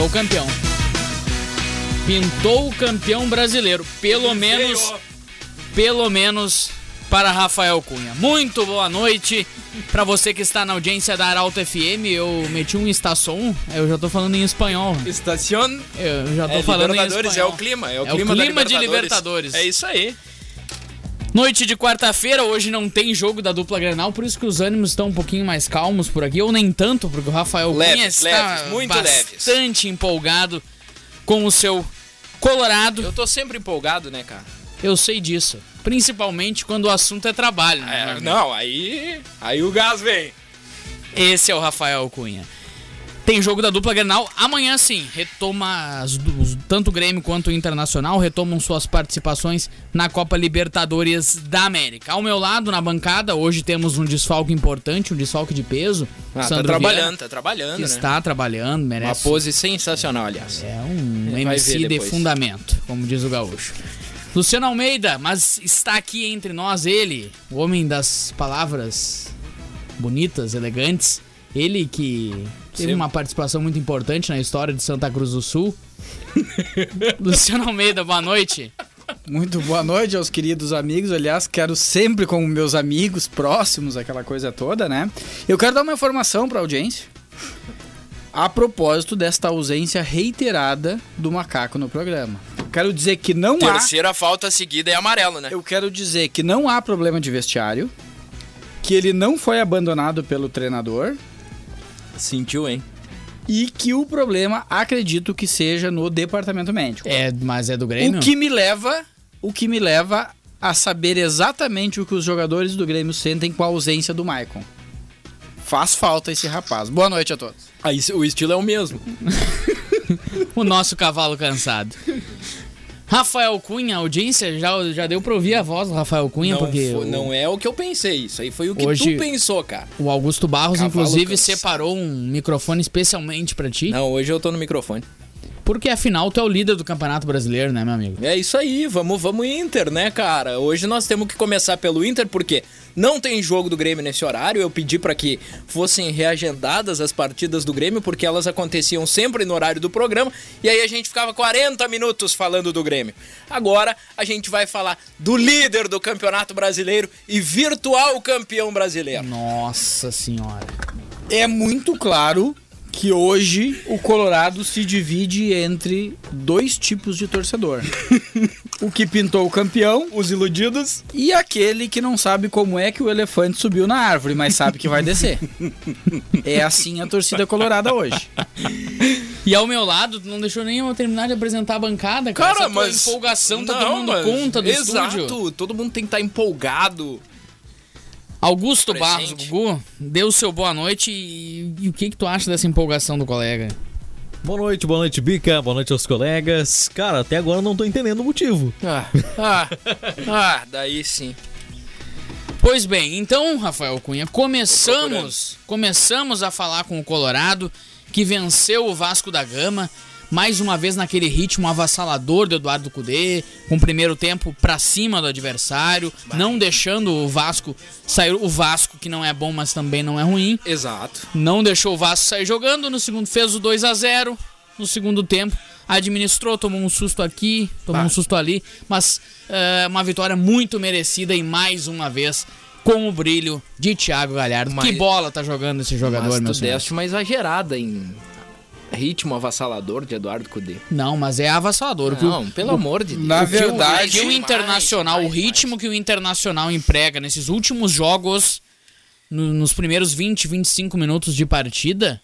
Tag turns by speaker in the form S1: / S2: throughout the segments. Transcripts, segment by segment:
S1: pintou o campeão. Pintou o campeão brasileiro. Pelo menos. Pelo menos para Rafael Cunha. Muito boa noite para você que está na audiência da Arauto FM. Eu meti um estação, eu já tô falando em espanhol.
S2: Estacion.
S1: Eu já tô
S2: É,
S1: falando em espanhol.
S2: é o clima. É o
S1: É o
S2: clima, da
S1: clima de Libertadores.
S2: É isso aí.
S1: Noite de quarta-feira, hoje não tem jogo da dupla Grenal, por isso que os ânimos estão um pouquinho mais calmos por aqui, ou nem tanto, porque o Rafael Cunha
S2: Leves,
S1: está
S2: leves, muito
S1: bastante empolgado com o seu Colorado.
S2: Eu tô sempre empolgado, né, cara?
S1: Eu sei disso, principalmente quando o assunto é trabalho. né,
S2: É, não, aí. Aí o gás vem.
S1: Esse é o Rafael Cunha. Tem jogo da dupla Grenal amanhã sim. Retoma as os- tanto o Grêmio quanto o Internacional retomam suas participações na Copa Libertadores da América. Ao meu lado na bancada hoje temos um desfalque importante, um desfalque de peso.
S2: Ah, tá
S1: Sandro
S2: trabalhando,
S1: Vieira,
S2: tá trabalhando, né?
S1: está trabalhando,
S2: Uma
S1: merece.
S2: pose sensacional, aliás.
S1: É um MC de fundamento, como diz o gaúcho. Luciano Almeida, mas está aqui entre nós ele, o homem das palavras bonitas, elegantes. Ele que teve uma participação muito importante na história de Santa Cruz do Sul. Luciano Almeida, boa noite.
S3: Muito boa noite aos queridos amigos. Aliás, quero sempre com meus amigos próximos, aquela coisa toda, né? Eu quero dar uma informação para a audiência. A propósito desta ausência reiterada do macaco no programa. Quero dizer que não há.
S2: Terceira falta seguida é amarelo, né?
S3: Eu quero dizer que não há problema de vestiário. Que ele não foi abandonado pelo treinador.
S2: Sentiu, hein?
S3: E que o problema, acredito que seja no departamento médico.
S1: É, mas é do Grêmio?
S3: O que me leva, o que me leva a saber exatamente o que os jogadores do Grêmio sentem com a ausência do Maicon. Faz falta esse rapaz. Boa noite a todos.
S2: Aí o estilo é o mesmo.
S1: O nosso cavalo cansado. Rafael Cunha, audiência já, já deu pra ouvir a voz do Rafael Cunha,
S2: Não,
S1: porque
S2: foi-
S1: o-
S2: não é o que eu pensei. Isso aí foi o que
S1: Hoje-
S2: tu pensou, cara.
S1: o Augusto Barros,
S2: Cavalo
S1: inclusive, separou um microfone especialmente pra ti.
S2: Não, hoje eu tô no microfone.
S1: Porque afinal tu é o líder do Campeonato Brasileiro, né, meu amigo?
S2: É isso aí, vamos, vamos Inter, né, cara? Hoje nós temos que começar pelo Inter porque não tem jogo do Grêmio nesse horário. Eu pedi pra que fossem reagendadas as partidas do Grêmio porque elas aconteciam sempre no horário do programa e aí a gente ficava 40 minutos falando do Grêmio. Agora a gente vai falar do líder do Campeonato Brasileiro e virtual campeão brasileiro.
S1: Nossa senhora.
S3: É muito claro que hoje o Colorado se divide entre dois tipos de torcedor. o que pintou o campeão, os iludidos, e aquele que não sabe como é que o elefante subiu na árvore, mas sabe que vai descer. é assim a torcida colorada hoje.
S1: E ao meu lado, tu não deixou nem eu terminar de apresentar a bancada, cara. Essa tua empolgação tá
S2: Não,
S1: tomando
S2: mas-
S1: conta do
S2: Exato,
S1: estúdio.
S2: todo mundo tem que estar empolgado.
S1: Augusto
S2: Presente.
S1: Barros, Gugu, dê o seu boa noite e, e o que que tu acha dessa empolgação do colega?
S4: Boa noite, boa noite, Bica, boa noite aos colegas. Cara, até agora eu não tô entendendo o motivo.
S2: Ah, ah, ah, daí sim.
S1: Pois bem, então, Rafael Cunha, começamos, começamos a falar com o Colorado, que venceu o Vasco da Gama, mais uma vez naquele ritmo avassalador do Eduardo Cudê, com o primeiro tempo pra cima do adversário, não deixando o Vasco sair, o Vasco que não é bom, mas também não é ruim,
S2: Exato.
S1: não deixou o Vasco sair jogando, no segundo fez o 2 a 0 no segundo tempo, administrou, tomou um susto aqui, tomou
S2: Bah.
S1: um susto ali, mas é, uma vitória muito merecida e mais uma vez com o brilho de Thiago Galhardo.
S2: Mas-
S1: que bola tá jogando esse jogador, meu senhor?
S2: deste uma exagerada em ritmo avassalador de Eduardo Cudê.
S1: Não, mas é avassalador. o que o-
S2: Não, pelo amor de Deus.
S3: Na
S1: o que o-
S3: verdade-
S1: que o
S2: Demais,
S1: Internacional,
S2: demais,
S1: o ritmo que o Internacional emprega nesses últimos jogos, no- nos primeiros 20, 25 minutos de partida,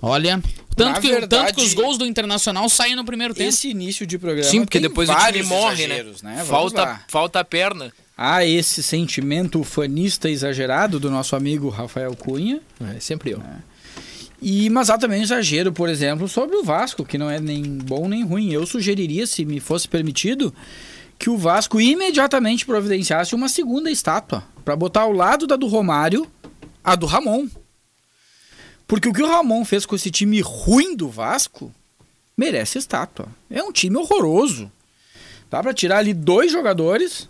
S1: olha, tanto,
S3: Na
S1: que,
S3: verdade,
S1: tanto que os gols do Internacional saem no primeiro tempo.
S3: Esse início de programa
S2: Sim, porque
S3: tem
S2: depois o time morre, né?
S3: Vamos
S2: Falta,
S3: lá.
S2: falta a perna.
S3: Há esse sentimento fanista exagerado do nosso amigo Rafael Cunha.
S2: É, sempre eu.
S3: E, mas há também exagero, por exemplo, sobre o Vasco, que não é nem bom nem ruim. Eu sugeriria, se me fosse permitido, que o Vasco imediatamente providenciasse uma segunda estátua para botar ao lado da do Romário a do Ramon. Porque o que o Ramon fez com esse time ruim do Vasco merece estátua. É um time horroroso. Dá para tirar ali dois jogadores,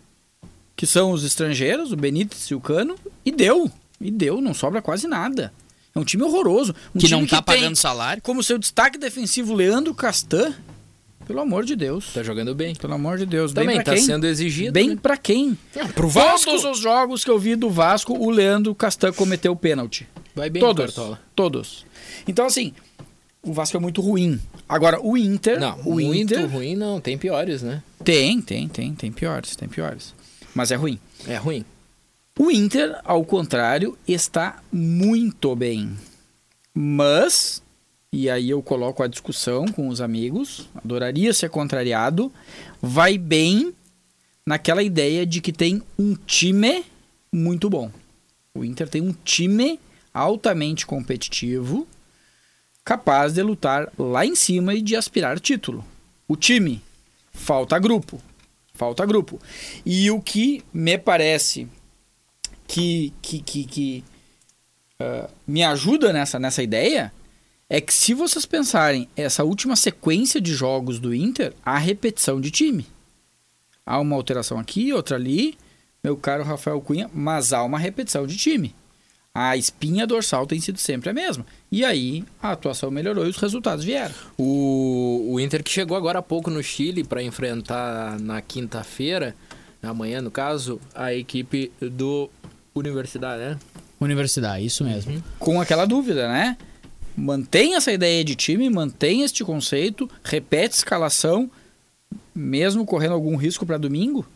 S3: que são os estrangeiros, o Benítez e o Cano, e deu. E deu, não sobra quase nada. É um time horroroso. Um
S1: que
S3: time
S1: não tá pagando salário.
S3: como seu destaque defensivo Leandro Castan. Pelo amor de Deus.
S2: Tá jogando bem.
S3: Pelo amor de Deus.
S2: Também
S3: bem pra
S2: tá
S3: quem?
S2: sendo exigido.
S3: Bem
S2: né?
S3: pra quem?
S2: pro Vasco.
S3: Todos os jogos que eu vi do Vasco, o Leandro Castan cometeu pênalti.
S2: Vai bem,
S3: Todos.
S2: Cartola.
S3: Todos. Então, assim, o Vasco é muito ruim. Agora, o Inter.
S2: Não,
S3: o
S2: muito
S3: Inter.
S2: ruim não. Tem piores, né?
S3: Tem, tem, tem. Tem piores, tem piores. Mas é ruim.
S2: É ruim.
S3: O Inter, ao contrário, está muito bem. Mas, e aí eu coloco a discussão com os amigos, adoraria ser contrariado, vai bem naquela ideia de que tem um time muito bom. O Inter tem um time altamente competitivo, capaz de lutar lá em cima e de aspirar título. O time, falta grupo. Falta grupo. E o que me parece que, que, que, que, ah, me ajuda nessa, nessa ideia é que se vocês pensarem essa última sequência de jogos do Inter, há repetição de time. Há uma alteração aqui, outra ali, meu caro Rafael Cunha, mas há uma repetição de time. A espinha dorsal tem sido sempre a mesma. E aí a atuação melhorou e os resultados vieram.
S2: O, o Inter que chegou agora há pouco no Chile para enfrentar na quinta-feira, amanhã no caso, a equipe do Universidade, né?
S1: Universidade, isso mesmo.
S3: com aquela dúvida, né? Mantém essa ideia de time, mantém este conceito, repete escalação, mesmo correndo algum risco para domingo,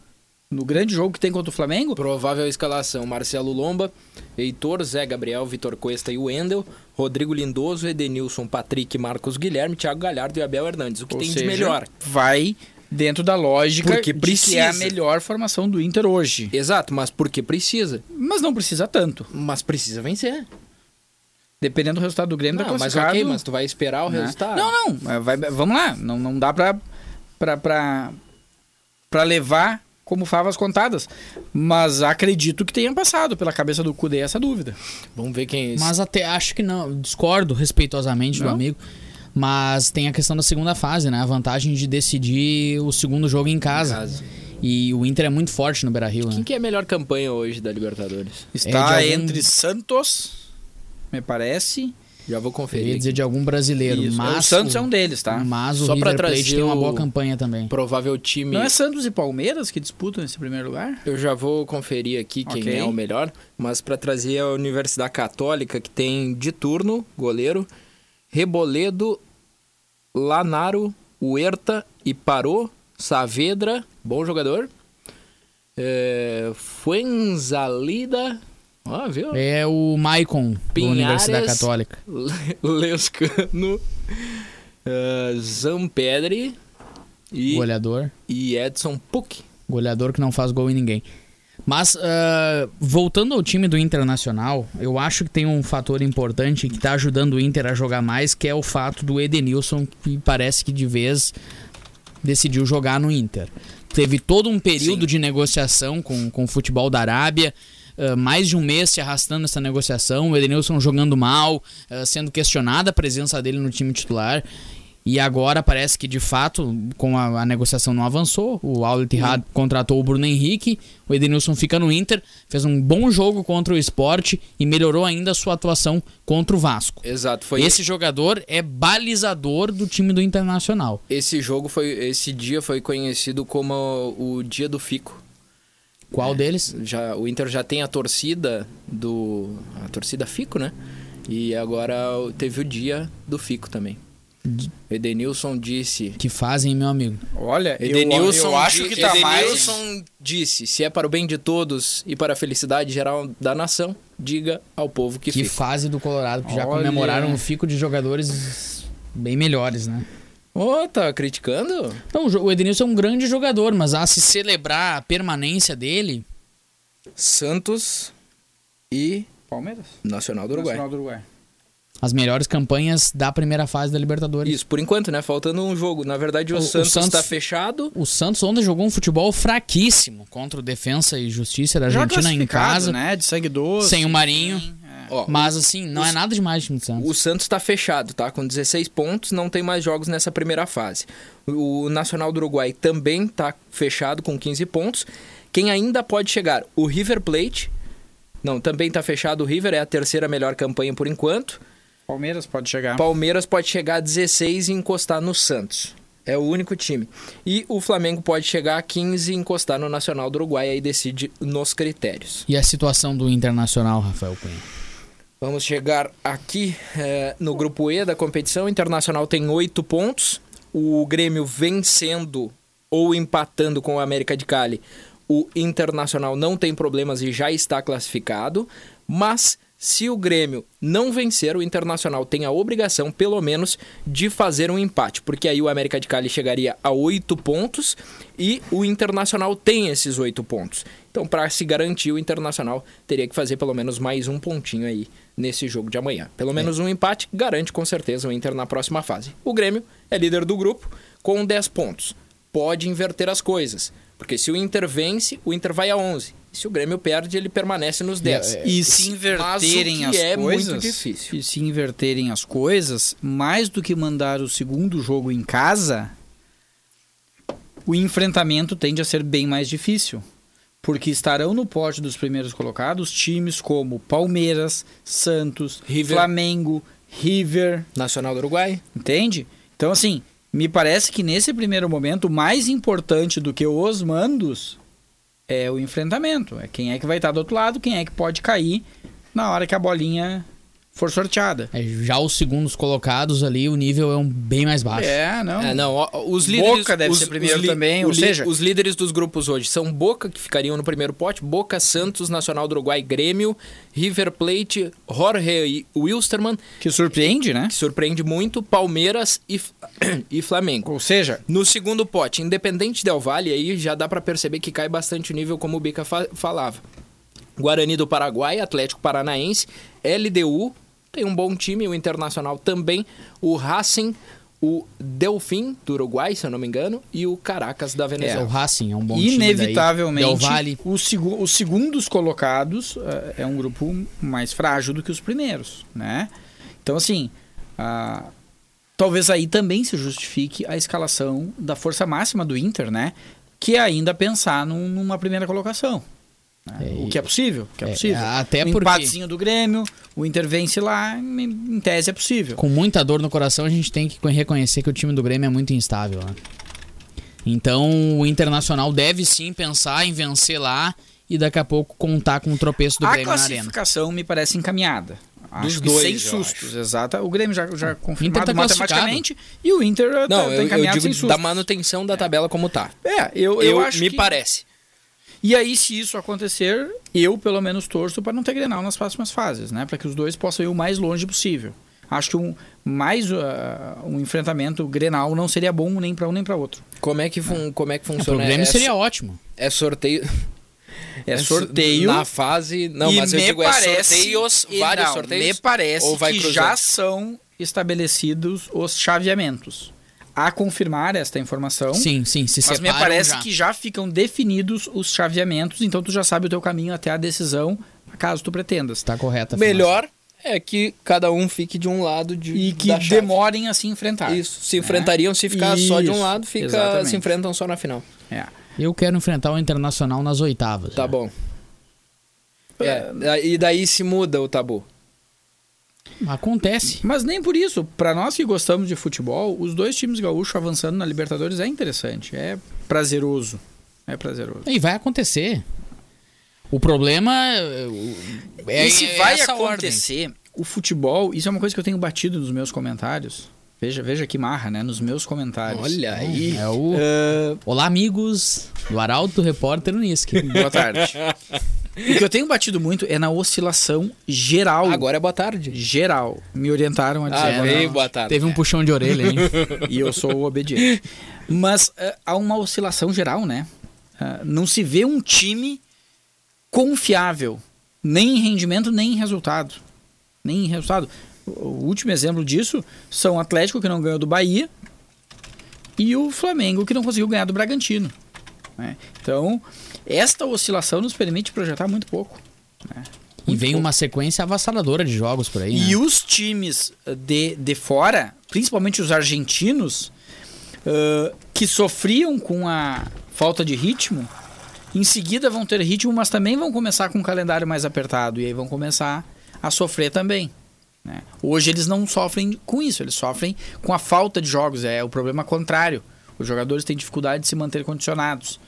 S3: no grande jogo que tem contra o Flamengo.
S2: Provável escalação: Marcelo Lomba, Heitor, Zé Gabriel, Vitor Cuesta e Wendel, Rodrigo Lindoso, Edenilson, Patrick, Marcos Guilherme, Thiago Galhardo e Abel Hernandes. O que
S3: Ou
S2: tem de
S3: seja,
S2: melhor?
S3: Vai dentro da lógica
S2: Porque
S3: de que é a
S2: precisa.
S3: melhor formação do Inter hoje.
S2: Exato, mas porque precisa.
S3: Mas não precisa tanto.
S2: Mas precisa vencer.
S3: Dependendo do resultado do Grêmio, tá
S2: Não, mas
S3: classificado.
S2: ok, mas tu vai esperar o
S3: né?
S2: resultado.
S3: Não, não. vai- vamos lá. Não, não dá pra, pra, pra, pra levar como favas contadas. Mas acredito que tenha passado pela cabeça do Cudê essa dúvida.
S2: Vamos ver quem é esse.
S1: Mas até acho que não. Discordo respeitosamente do
S3: Não?
S1: amigo. Mas tem a questão da segunda fase, né? A vantagem de decidir o segundo jogo em casa.
S2: Caso.
S1: E o Inter é muito forte no Beira Rio, né?
S2: Quem que é a melhor campanha hoje da Libertadores?
S3: Está
S1: É algum-
S3: entre Santos, me parece.
S2: Já vou
S1: Eu ia
S2: conferir.
S1: dizer de algum brasileiro.
S3: Isso.
S1: Mas
S3: o Santos é um deles, tá?
S1: Mas o
S2: Só pra
S1: River Plate tem uma
S2: o-
S1: boa campanha também.
S2: Provável time.
S3: Não é Santos e Palmeiras que disputam esse primeiro lugar?
S2: Eu já vou conferir aqui quem é o melhor, mas para trazer a Universidade Católica, que tem de turno, goleiro, Reboledo, Lanaro, Huerta e Parô, Saavedra, bom jogador. É, Fuenzalida, ó, viu?
S1: É o Maicon, da. Universidade Católica.
S2: Lescano, é, Zampedri e,
S1: Goleador.
S2: e Edson Puck.
S1: Goleador que não faz gol em ninguém. Mas, ah, voltando ao time do Internacional, eu acho que tem um fator importante que tá ajudando o Inter a jogar mais, que é o fato do Edenilson, que parece que de vez decidiu jogar no Inter. Teve todo um período de negociação com, com o futebol da Arábia, ah, mais de um mês se arrastando essa negociação, o Edenilson jogando mal, ah, sendo questionada a presença dele no time titular. E agora parece que de fato, com a, a negociação não avançou, o Al Ittihad contratou o Bruno Henrique, o Edenilson fica no Inter, fez um bom jogo contra o Sport e melhorou ainda a sua atuação contra o Vasco.
S2: Exato, foi
S1: Esse jogador é balizador do time do Internacional.
S2: Esse jogo foi. Esse dia foi conhecido como o dia do Fico.
S1: Qual deles?
S2: Já, o Inter já tem a torcida do. A torcida Fico, né? E agora teve o dia do Fico também. Edenilson disse.
S1: Que fazem, meu amigo.
S3: Olha, eu,
S2: Edenilson,
S3: eu acho
S2: di-
S3: que tá mais...
S2: Edenilson disse: se é para o bem de todos e para a felicidade geral da nação, diga ao povo que,
S1: Que
S2: fica.
S1: fase do Colorado, que já
S3: Olha.
S1: comemoraram um fico de jogadores bem melhores, né?
S2: Ô, tá criticando?
S1: Então, o Edenilson é um grande jogador, mas a se celebrar a permanência dele,
S2: Santos e
S3: Palmeiras?
S2: Nacional do Uruguai.
S3: Nacional do Uruguai.
S1: As melhores campanhas da primeira fase da Libertadores.
S2: Isso, por enquanto, né? Faltando um jogo. Na verdade, o,
S1: O- o
S2: Santos está fechado.
S1: O Santos ontem jogou um futebol fraquíssimo contra o Defensa e Justiça da Argentina em casa,
S3: né? De sangue doce.
S1: sem o Marinho.
S2: Ó,
S1: Mas assim, não é nada demais o time do Santos.
S2: O Santos está fechado, tá? Com 16 pontos, não tem mais jogos nessa primeira fase. O Nacional do Uruguai também está fechado com 15 pontos. Quem ainda pode chegar? O River Plate, Não, também tá fechado o River, é a terceira melhor campanha por enquanto.
S3: Palmeiras pode chegar.
S2: Palmeiras pode chegar a 16 e encostar no Santos. É o único time. E o Flamengo pode chegar a 15 e encostar no Nacional do Uruguai, aí decide nos critérios.
S1: E a situação do Internacional, Rafael Cunha?
S2: Vamos chegar aqui é, no grupo E da competição. O Internacional tem oito pontos. O Grêmio vencendo ou empatando com o América de Cali. O Internacional não tem problemas e já está classificado. Mas se o Grêmio não vencer, o Internacional tem a obrigação, pelo menos, de fazer um empate, porque aí o América de Cali chegaria a oito pontos e o Internacional tem esses oito pontos. Então, para se garantir, o Internacional teria que fazer pelo menos mais um pontinho aí nesse jogo de amanhã. Pelo menos um empate garante com certeza o Inter na próxima fase. O Grêmio é líder do grupo com 10 pontos. Pode inverter as coisas, porque se o Inter vence, o Inter vai a 11 se o Grêmio perde, ele permanece nos 10.
S3: E se inverterem as
S2: é
S3: coisas,
S2: muito difícil.
S3: E se inverterem as coisas, mais do que mandar o segundo jogo em casa, o enfrentamento tende a ser bem mais difícil. Porque estarão no pote dos primeiros colocados times como Palmeiras, Santos,
S2: River.
S3: Flamengo, River,
S2: Nacional do Uruguai.
S3: entende? Então, assim, me parece que nesse primeiro momento, mais importante do que os mandos é o enfrentamento. É quem é que vai estar do outro lado, quem é que pode cair na hora que a bolinha for sorteada.
S1: É, já os segundos colocados ali, o nível é um bem mais baixo.
S3: É, não.
S2: É, não, os líderes.
S3: Boca deve
S2: os,
S3: ser primeiro
S2: li-
S3: também, ou
S2: li-
S3: seja-
S2: Os líderes dos grupos hoje são Boca, que ficariam no primeiro pote, Boca, Santos, Nacional do Uruguai, Grêmio, River Plate, Jorge e Wilstermann,
S3: Que surpreende, né?
S2: que surpreende muito, Palmeiras e, e Flamengo.
S3: Ou seja,
S2: No segundo pote, Independente Del Valle, aí já dá pra perceber que cai bastante o nível, como o Bica fa- falava. Guarani do Paraguai, Atlético Paranaense, LDU, tem um bom time, o Internacional também, o Racing, o Delfim do Uruguai, se eu não me engano, e o Caracas da
S1: É, o
S2: Venezuela.
S1: Racing é um bom time.
S3: inevitavelmente.
S1: Del Valle.
S3: os, segu- os segundos colocados eh, é um grupo mais frágil do que os primeiros, né? Então, assim, ah, talvez aí também se justifique a escalação da força máxima do Inter, né? Que é ainda pensar num- numa primeira colocação. Né?
S1: É,
S3: o que é possível, o que é,
S1: é,
S3: possível.
S1: até
S3: um
S1: porque-
S3: empatezinho do Grêmio, o Inter vence lá, em, em tese é possível.
S1: Com muita dor no coração, a gente tem que reconhecer que o time do Grêmio é muito instável. Né? Então, o Internacional deve sim pensar em vencer lá e daqui a pouco contar com o tropeço do
S3: a
S1: Grêmio na arena.
S3: classificação me parece encaminhada. Acho
S2: Dos dois,
S3: sem sustos, exato. O Grêmio já, já confirmado
S1: tá
S3: matematicamente e o Inter tá-
S2: Não,
S3: tá,
S2: eu, eu
S3: encaminhado sem
S2: digo
S3: sustos.
S2: da manutenção da tabela como tá.
S3: É, eu, eu,
S2: Eu,
S3: acho
S2: me
S3: que...
S2: parece.
S3: E aí, se isso acontecer, eu pelo menos torço para não ter Grenal nas próximas fases, né? Para que os dois possam ir o mais longe possível. Acho que um, mais uh, um enfrentamento Grenal não seria bom nem para um nem para outro.
S2: Como é que, fun, como é que
S1: É,
S2: funciona?
S1: Grêmio
S2: é,
S1: seria
S2: so-
S1: ótimo.
S2: é sorteio.
S3: É sorteio.
S2: Na fase. Não, mas eu
S3: me
S2: digo,
S3: parece,
S2: é sorteios,
S3: e
S2: vários
S3: não,
S2: sorteios.
S3: Me parece
S2: ou vai
S3: que
S2: cruzando?
S3: já são estabelecidos os chaveamentos. A confirmar esta informação.
S1: Sim, sim, se
S3: Mas me parece
S1: já.
S3: que já ficam definidos os chaveamentos, então tu já sabe o teu caminho até a decisão, caso tu pretendas.
S1: Tá correta. a afirmação.
S2: Melhor é que cada um fique de um lado de,
S3: E que
S2: da chave.
S3: demorem a se enfrentar.
S2: Isso, se enfrentariam, se ficar só de um
S3: Isso,
S2: lado, fica,
S3: exatamente.
S2: se enfrentam só na final.
S3: É.
S1: Eu quero enfrentar o Internacional nas oitavas.
S2: Tá
S1: já.
S2: bom. É, e daí se muda o tabu.
S1: Acontece.
S3: Mas nem por isso. Pra nós que gostamos de futebol, os dois times gaúchos avançando na Libertadores é interessante. É prazeroso. É prazeroso.
S1: E vai acontecer. O problema é, é
S3: e se
S1: é
S3: vai
S1: essa ordem.
S3: acontecer, o futebol, isso é uma coisa que eu tenho batido nos meus comentários. Veja, veja que marra, né? Nos meus comentários.
S2: Olha aí.
S1: É o...
S3: Ah,
S1: Olá, amigos do Arauto Repórter Unisque.
S3: boa tarde. o que eu tenho batido muito é na oscilação geral.
S2: Agora é boa tarde.
S3: Geral. Me orientaram a dizer.
S2: Ah, veio
S3: tarde.
S2: boa tarde.
S1: Teve um puxão de orelha, hein?
S3: e eu sou o obediente. Mas eh, há uma oscilação geral, né? Ah, não se vê um time confiável, nem em rendimento, nem em resultado. Nem em resultado. O o último exemplo disso são o Atlético, que não ganhou do Bahia, e o Flamengo, que não conseguiu ganhar do Bragantino. né? Então, esta oscilação nos permite projetar muito pouco. né?
S1: E
S3: Muito
S1: vem
S3: pouco.
S1: uma sequência avassaladora de jogos por aí,
S3: E
S1: né?
S3: os times eh, de, de fora, principalmente os argentinos, ãh, que sofriam com a falta de ritmo, Em seguida vão ter ritmo, mas também vão começar com um calendário mais apertado. E aí vão começar a sofrer também. né? Hoje eles não sofrem com isso, eles sofrem com a falta de jogos. É o problema contrário. Os jogadores têm dificuldade de se manter condicionados.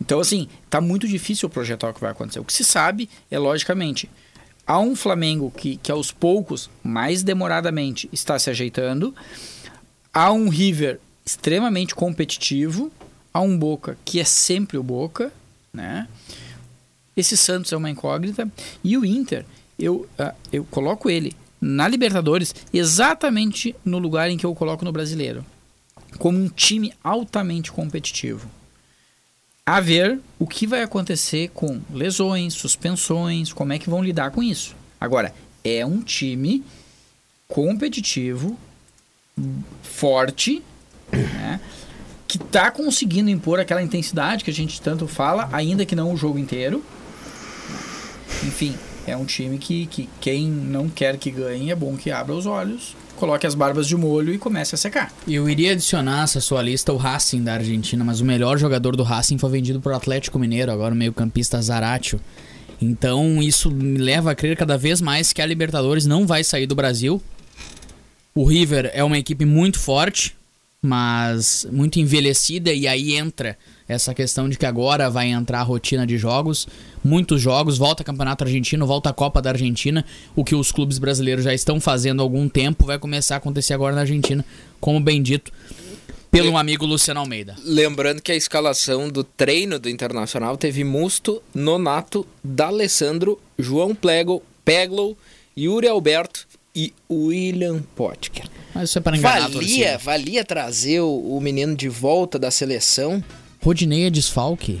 S3: Então, assim, tá muito difícil projetar o que vai acontecer. O que se sabe é, logicamente, há um Flamengo que, que aos poucos, mais demoradamente, está se ajeitando. Há um River extremamente competitivo. Há um Boca que é sempre o Boca, né? Esse Santos é uma incógnita. E o Inter, eu, ah, eu coloco ele na Libertadores exatamente no lugar em que eu coloco no Brasileiro. Como um time altamente competitivo. A ver o que vai acontecer com lesões, suspensões, como é que vão lidar com isso. Agora, é um time competitivo, forte, né? que está conseguindo impor aquela intensidade que a gente tanto fala, ainda que não o jogo inteiro. Enfim, é um time que, que quem não quer que ganhe é bom que abra os olhos, coloque as barbas de molho e comece a secar.
S1: Eu iria adicionar essa sua lista o Racing da Argentina, mas o melhor jogador do Racing foi vendido pro Atlético Mineiro, agora o meio-campista Zaratio. Então isso me leva a crer cada vez mais que a Libertadores não vai sair do Brasil. O River é uma equipe muito forte, mas muito envelhecida, e aí entra essa questão de que agora vai entrar a rotina de jogos, muitos jogos, volta Campeonato Argentino, volta a Copa da Argentina, o que os clubes brasileiros já estão fazendo há algum tempo, vai começar a acontecer agora na Argentina, como bem dito pelo um amigo Luciano Almeida.
S2: Lembrando que a escalação do treino do Internacional teve Musto, Nonato, D'Alessandro, João Plego, Peglow, Yuri Alberto e William Potker.
S1: Mas isso é para enganar a
S2: Valia,
S1: torcida.
S2: valia trazer o, o menino de volta da seleção?
S1: Rodinei é desfalque?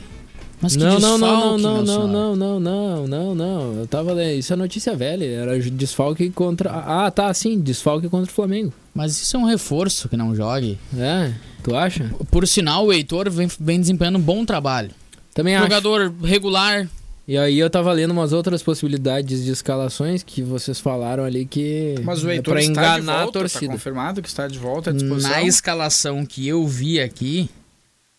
S1: Mas que
S5: Não,
S1: desfalque,
S5: não, não, não, não, não, não, não, não, não. Eu tava lendo. Isso é notícia velha. Era desfalque contra. Ah, tá, sim, desfalque contra o Flamengo.
S1: Mas isso é um reforço que não jogue.
S5: É, tu acha?
S1: Por sinal, o Heitor vem, vem desempenhando um bom trabalho.
S5: Também acho.
S1: Jogador regular,
S5: E aí eu tava lendo umas outras possibilidades de escalações que vocês falaram ali que
S3: Mas o
S5: é
S3: Heitor
S5: pra
S3: está
S5: enganar
S3: volta,
S5: a
S3: tá
S5: torcida.
S3: confirmado que está de volta à disposição.
S1: na escalação que eu vi aqui,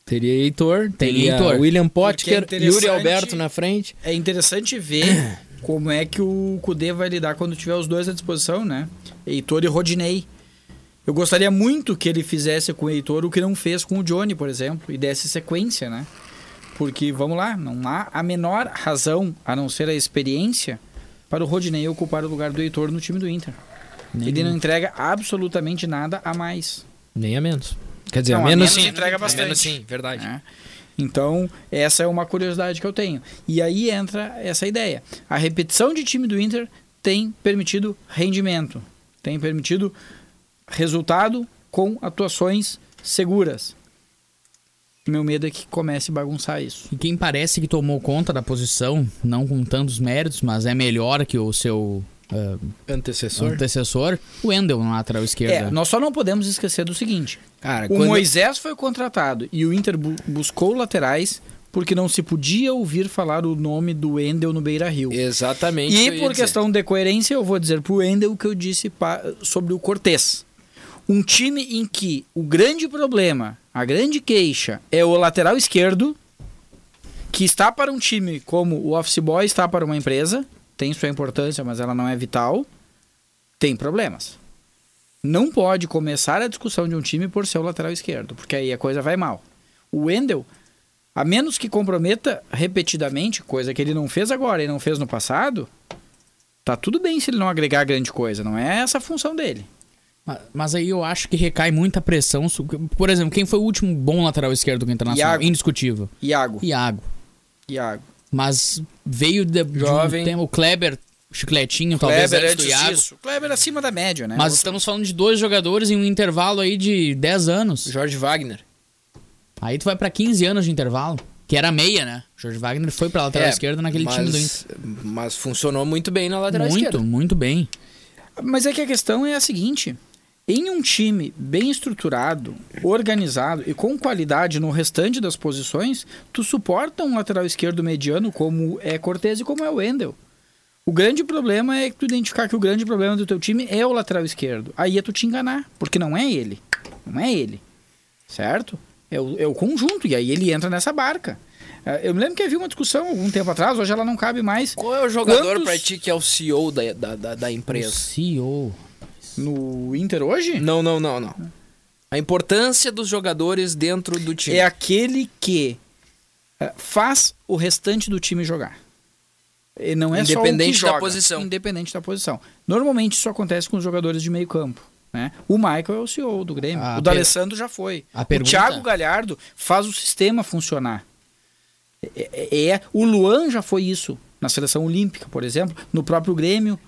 S5: Teria Heitor,
S1: Tem
S5: teria
S1: Heitor.
S5: William
S3: é
S5: Potker,
S3: interessante-
S5: Yuri Alberto na frente.
S3: É interessante ver como é que o Kudê vai lidar quando tiver os dois à disposição, né? Heitor e Rodinei. Eu gostaria muito que ele fizesse com o Heitor o que não fez com o Johnny, por exemplo, e desse sequência, né? Porque, vamos lá, não há a menor razão, a não ser a experiência, para o Rodinei ocupar o lugar do Heitor no time do Inter. Ele não entrega absolutamente nada a mais.
S5: Nem a menos. Quer dizer,
S3: Não,
S5: a
S3: a
S5: menos,
S3: menos
S5: sim.
S3: entrega bastante.
S5: menos sim, verdade.
S3: né? Então, essa é uma curiosidade que eu tenho. E aí entra essa ideia. A repetição de time do Inter tem permitido rendimento, tem permitido resultado com atuações seguras. Meu medo é que comece a bagunçar isso.
S1: e quem parece que tomou conta da posição, não com tantos méritos, mas é melhor que o seu ah,
S5: Antecessor.
S1: antecessor, o Wendel na lateral
S3: É,
S1: esquerda.
S3: nós só não podemos esquecer do seguinte:
S5: Cara,
S3: o
S5: quando...
S3: Moisés foi contratado e o Inter bu- buscou laterais porque não se podia ouvir falar o nome do Wendel no Beira Rio.
S2: Exatamente.
S3: E por
S2: dizer.
S3: questão de coerência, eu vou dizer pro Wendel o que eu disse sobre o Cortez. Um time em que o grande problema, a grande queixa é o lateral esquerdo, que está para um time como o Office Boy está para uma empresa, tem sua importância, mas ela não é vital, tem problemas. Não pode começar a discussão de um time por ser o lateral esquerdo, porque aí a coisa vai mal. O Wendel, a menos que comprometa repetidamente, coisa que ele não fez agora e não fez no passado, tá tudo bem se ele não agregar grande coisa, não é essa a função dele.
S1: Ma- Mas aí eu acho que recai muita pressão. Por exemplo, quem foi o último bom lateral esquerdo do Internacional?
S3: Iago.
S1: Indiscutível.
S3: Iago,
S1: Iago.
S3: Iago.
S1: Mas veio de, de
S5: Jovem.
S1: um tempo, o Kleber, chicletinho, talvez
S3: Kleber
S1: antes do
S3: antes
S1: Iago.
S3: disso. Kleber acima da média, né?
S1: Mas estamos falando de dois jogadores em um intervalo aí de 10 anos.
S2: Jorge Wagner.
S1: Aí tu vai pra 15 anos de intervalo, que era meia, né? Jorge Wagner foi pra lateral
S2: É,
S1: esquerda naquele
S2: mas,
S1: time do Inter.
S2: Mas funcionou muito bem na lateral
S1: Muito,
S2: esquerda.
S1: muito bem.
S3: Mas é que a questão é a seguinte: em um time bem estruturado, organizado e com qualidade no restante das posições, tu suporta um lateral esquerdo mediano como é Cortez e como é o Wendel. O grande problema é tu identificar que o grande problema do teu time é o lateral esquerdo. Aí é tu te enganar, porque não é ele. Não é ele. Certo? É o, é o conjunto, e aí ele entra nessa barca. É, Eu me lembro que havia uma discussão algum tempo atrás, hoje ela não cabe mais.
S2: Qual é o jogador
S3: Quantos-
S2: pra ti que é o CEO da, da, da, da
S1: O
S2: empresa?
S1: CEO.
S3: No Inter hoje?
S2: Não, não, não, não. A importância dos jogadores dentro do time.
S3: É aquele que é, faz o restante do time jogar. E não é só o
S2: Independente
S3: que
S2: da
S3: joga,
S2: posição.
S3: Independente da posição. Normalmente isso acontece com os jogadores de meio campo. Né? O Michael é o CEO do Grêmio.
S1: A
S3: o
S1: per-
S3: D'Alessandro já foi.
S1: a
S3: o
S1: pergunta-
S3: Thiago Galhardo faz o sistema funcionar. É, é- é- o Luan já foi isso. Na seleção olímpica, por exemplo. No próprio Grêmio.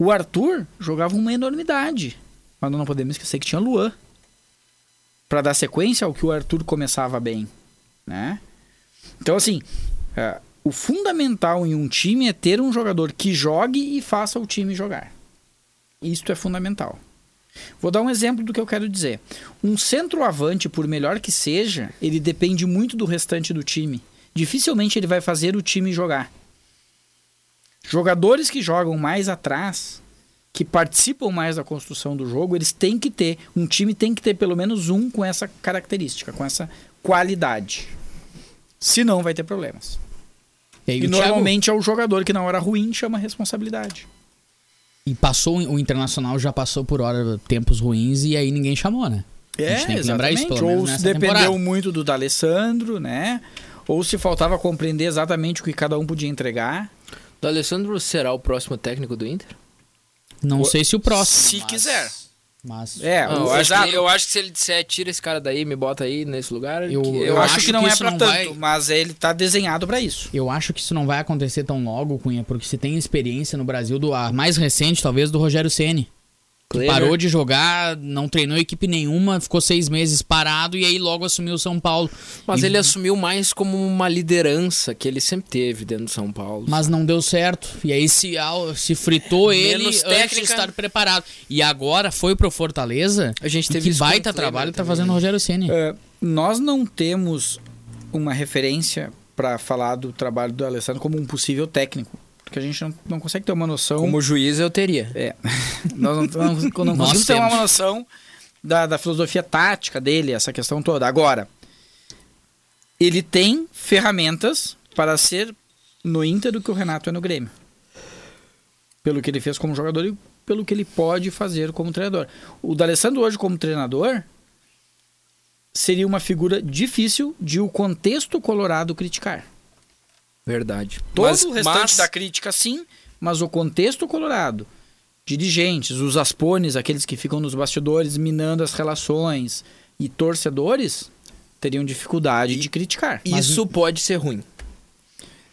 S3: O Arthur jogava uma enormidade. Mas não podemos esquecer que tinha Luan. Pra dar sequência ao que o Arthur começava bem. Né? Então, assim, é, o fundamental em um time é ter um jogador que jogue e faça o time jogar. Isto é fundamental. Vou dar um exemplo do que eu quero dizer. Um centroavante, por melhor que seja, ele depende muito do restante do time. Dificilmente ele vai fazer o time jogar. Jogadores que jogam mais atrás, que participam mais da construção do jogo, eles têm que ter, um time tem que ter pelo menos um com essa característica, com essa qualidade. Senão vai ter problemas.
S1: E, aí,
S3: E
S1: o Thiago-
S3: normalmente é o jogador que na hora ruim chama responsabilidade.
S1: e passou o Internacional já passou por hora tempos ruins e aí ninguém chamou, né? A gente tem que lembrar isso, pelo
S3: Ou se dependeu
S1: temporada.
S3: muito do D'Alessandro, né? Ou se faltava compreender exatamente o que cada um podia entregar.
S2: O Alessandro será o próximo técnico do Inter?
S1: Não sei se o próximo.
S3: Se
S1: mas-
S3: quiser.
S1: Mas
S3: É,
S2: Não,
S3: o-
S2: eu, acho que, eu acho que se ele disser, tira esse cara daí, me bota aí nesse lugar.
S1: Eu-
S2: que-
S3: Eu,
S1: eu
S3: acho,
S1: acho
S3: que não
S1: que
S3: é pra
S1: não
S3: tanto,
S1: vai-
S3: mas ele tá desenhado pra isso.
S1: eu acho que isso não vai acontecer tão logo, Cunha, porque se tem experiência no Brasil do a mais recente, talvez do Rogério Ceni.
S2: Kleber.
S1: parou de jogar, não treinou equipe nenhuma, ficou seis meses parado e aí logo assumiu o São Paulo.
S2: Mas
S1: E-
S2: ele assumiu mais como uma liderança que ele sempre teve dentro do São Paulo.
S1: Mas não deu certo. E aí se, se fritou ele
S2: Menos
S1: antes de
S2: técnica.
S1: estar preparado. E agora foi pro Fortaleza.
S2: A gente teve
S1: que baita trabalho tá
S2: também,
S1: fazendo o
S2: né?
S1: Rogério Ceni.
S3: É, nós não temos uma referência pra falar do trabalho do Alessandro como um possível técnico. Porque a gente não, não consegue ter uma noção.
S2: Como juiz eu teria.
S3: É. Nós não, não, não conseguimos ter uma noção da, da filosofia tática dele, essa questão toda. Agora, ele tem ferramentas para ser no Inter o que o Renato é no Grêmio. Pelo que ele fez como jogador e pelo que ele pode fazer como treinador. O D'Alessandro hoje como treinador seria uma figura difícil de o contexto colorado criticar.
S2: Verdade.
S3: Todo
S2: Mas-
S3: o restante
S2: mas-
S3: da crítica, sim, mas o contexto colorado. Dirigentes, os aspones, aqueles que ficam nos bastidores minando as relações, e torcedores teriam dificuldade de criticar.
S2: Isso pode ser ruim.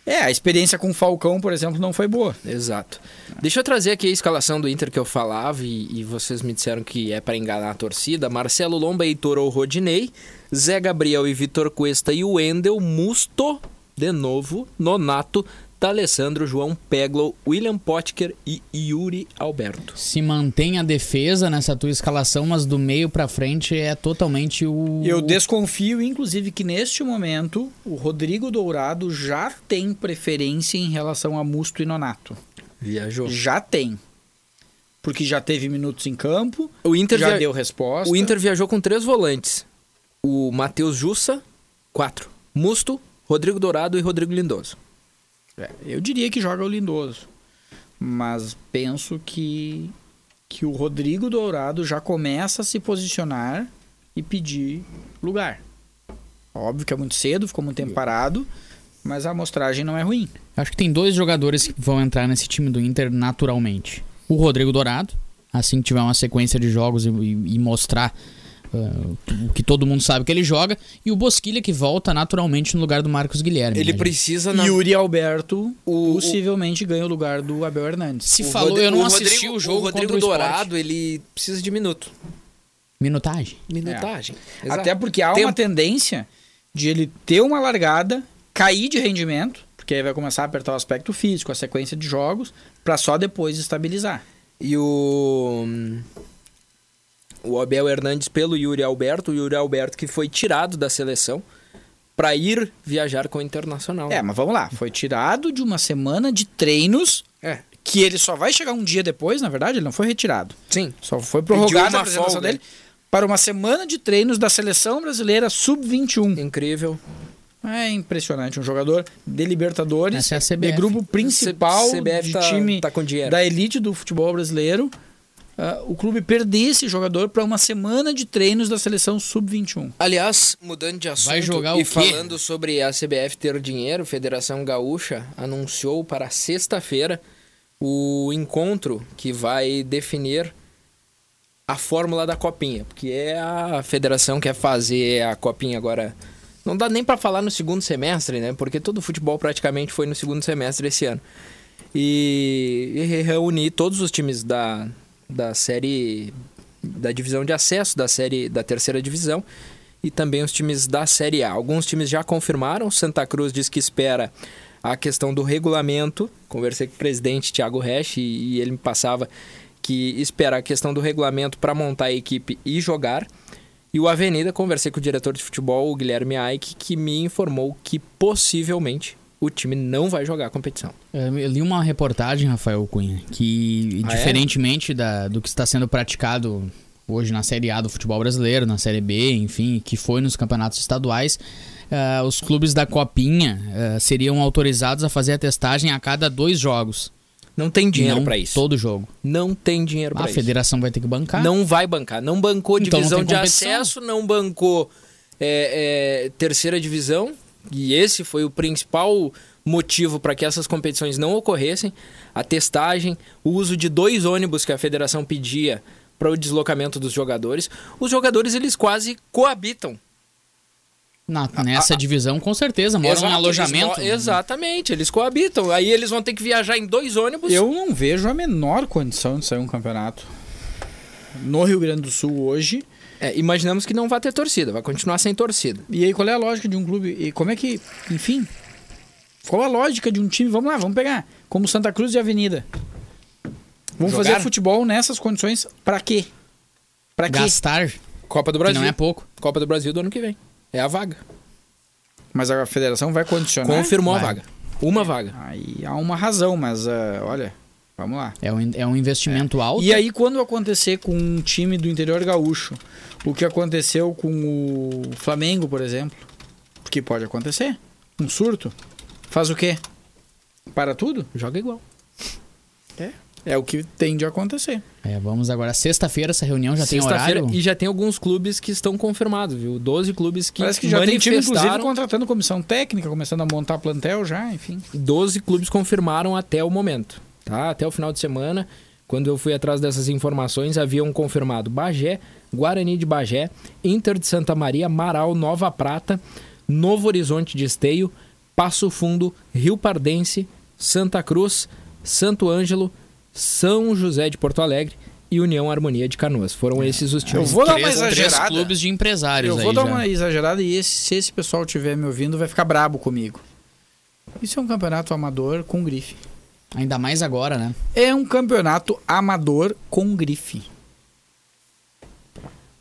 S3: É, a experiência com o Falcão, por exemplo, não foi boa.
S2: Exato. Deixa eu trazer aqui a escalação do Inter que eu falava e, e vocês me disseram que é para enganar a torcida. Marcelo Lomba, Heitor ou Rodinei, Zé Gabriel e Vitor Cuesta e o Wendel, Musto, de novo, Nonato, D'Alessandro, João Peglow, William Potker e Yuri Alberto.
S1: Se mantém a defesa nessa tua escalação, mas do meio pra frente é totalmente o.
S3: Eu desconfio, inclusive, que neste momento o Rodrigo Dourado já tem preferência em relação a Musto e Nonato.
S2: Viajou.
S3: Já tem. Porque já teve minutos em campo,
S2: O Inter,
S3: já
S2: via-
S3: deu resposta.
S2: o Inter viajou com três volantes. O Matheus Jussa, quatro. Musto, Rodrigo Dourado e Rodrigo Lindoso.
S3: É, eu diria que joga o Lindoso. Mas penso que, que o Rodrigo Dourado já começa a se posicionar e pedir lugar. Óbvio que é muito cedo, ficou muito tempo parado, mas a amostragem não é ruim.
S1: Acho que tem dois jogadores que vão entrar nesse time do Inter naturalmente. O Rodrigo Dourado, assim que tiver uma sequência de jogos e, e- mostrar o que todo mundo sabe que ele joga. E o Bosquilha que volta naturalmente no lugar do Marcos Guilherme.
S2: Ele
S1: né,
S2: precisa... Na...
S3: Yuri Alberto
S2: O-
S3: possivelmente ganha o lugar do Abel Hernandes.
S1: Se
S2: o
S1: falou,
S2: Rodrigo-
S1: eu não
S2: o
S1: assisti
S2: Rodrigo-
S1: o jogo
S2: O Rodrigo
S1: contra o.
S2: Dourado, ele precisa de minuto.
S1: Minutagem.
S2: Minutagem. Exato.
S3: Até porque há
S2: Tempo.
S3: uma tendência de ele ter uma largada, cair de rendimento, porque aí vai começar a apertar o aspecto físico, a sequência de jogos, pra só depois estabilizar.
S2: E o... O Abel Hernandes pelo Yuri Alberto. O Yuri Alberto que foi tirado da seleção para ir viajar com o Internacional.
S3: É, mas vamos lá. Foi tirado de uma semana de treinos
S2: É.
S3: que ele só vai chegar um dia depois, na verdade, ele não foi retirado.
S2: Sim.
S3: Só foi prorrogada a apresentação
S2: folga.
S3: dele para uma semana de treinos da seleção brasileira sub-21.
S2: Incrível.
S3: É impressionante. Um jogador de Libertadores,
S1: Essa é a
S3: de grupo principal
S2: CBF
S3: de
S2: tá-
S3: time
S2: tá com dinheiro.
S3: da elite do futebol brasileiro. Ah, o clube perder esse jogador para uma semana de treinos da seleção sub-21.
S2: Aliás, mudando de assunto
S1: Vai jogar
S2: e
S1: o
S2: falando sobre a CBF ter dinheiro, Federação Gaúcha anunciou para sexta-feira o encontro que vai definir a fórmula da copinha, porque é a federação quer fazer a copinha agora. Não dá nem para falar no segundo semestre, né? Porque todo o futebol praticamente foi no segundo semestre esse ano. E, e reunir todos os times da, da série da divisão de acesso da série da terceira divisão e também os times da série A. Alguns times já confirmaram, Santa Cruz diz que espera a questão do regulamento. Conversei com o presidente Thiago Resch e, e ele me passava que espera a questão do regulamento para montar a equipe e jogar. E o Avenida, conversei com o diretor de futebol, o Guilherme Aik, que me informou que possivelmente o time não vai jogar a competição.
S1: É, Eu li uma reportagem, Rafael Cunha, que
S2: Ah, é?
S1: diferentemente da, do que está sendo praticado hoje na Série A do futebol brasileiro, na Série B, enfim, que foi nos campeonatos estaduais, ah, os clubes da Copinha ah, seriam autorizados a fazer a testagem a cada dois jogos.
S2: Não tem dinheiro
S1: não
S2: para isso.
S1: todo jogo.
S2: Não tem dinheiro
S1: A
S2: para isso.
S1: federação vai ter que bancar.
S2: Não vai bancar. Não bancou
S1: Então não
S2: divisão
S1: tem
S2: de acesso, não bancou é, é, terceira divisão. E esse foi o principal motivo para que essas competições não ocorressem. A testagem, o uso de dois ônibus que a federação pedia para o deslocamento dos jogadores. Os jogadores eles quase coabitam.
S1: Na- nessa divisão, com certeza, moram em
S2: Exato,
S1: alojamento.
S2: eles exatamente, eles coabitam. Aí eles vão ter que viajar em dois ônibus.
S3: Eu não vejo a menor condição de sair um campeonato. No Rio Grande do Sul hoje.
S2: É, imaginamos que não vai ter torcida, vai continuar sem torcida.
S3: E aí, qual é a lógica de um clube? E como é que. Enfim. Qual a lógica de um time? Vamos lá, vamos pegar. Como Santa Cruz e Avenida. Vamos
S2: Jogar?
S3: fazer futebol nessas condições pra quê? Pra quê?
S1: Gastar,
S2: Copa do
S1: que
S2: Brasil.
S1: não é pouco.
S2: Copa do Brasil do ano que vem. É a vaga.
S3: Mas a federação vai condicionar.
S2: Confirmou a
S1: Vai.
S2: vaga. Uma vaga.
S3: Aí há uma razão, mas ah, olha, vamos lá.
S1: É um, é um investimento alto.
S3: E aí, quando acontecer com um time do interior gaúcho, o que aconteceu com o Flamengo, por exemplo, porque pode acontecer, um surto, faz o quê? Para tudo?
S2: Joga igual.
S3: É o que tende a acontecer.
S1: É, vamos agora. Sexta-feira, essa reunião já tem
S2: Sexta-feira.
S1: horário?
S2: E já tem alguns clubes que estão confirmados, viu? 12 clubes que
S3: Parece que já tem time, inclusive,
S2: manifestaram.
S3: contratando comissão técnica, começando a montar plantel já, enfim.
S2: 12 clubes confirmaram até o momento, tá? Até o final de semana, quando eu fui atrás dessas informações, haviam confirmado Bagé, Guarani de Bagé, Inter de Santa Maria, Marau, Nova Prata, Novo Horizonte de Esteio, Passo Fundo, Rio Pardense, Santa Cruz, Santo Ângelo, São José de Porto Alegre e União Harmonia de Canoas. Foram esses os
S3: Eu
S2: times.
S3: vou dar uma
S1: três, três
S3: exagerada.
S1: clubes de empresários
S3: Eu
S1: aí
S3: vou dar
S1: já.
S3: uma exagerada e esse- se esse pessoal estiver me ouvindo, vai ficar brabo comigo. Isso é um campeonato amador com grife.
S1: Ainda mais agora, né?
S3: É um campeonato amador com grife.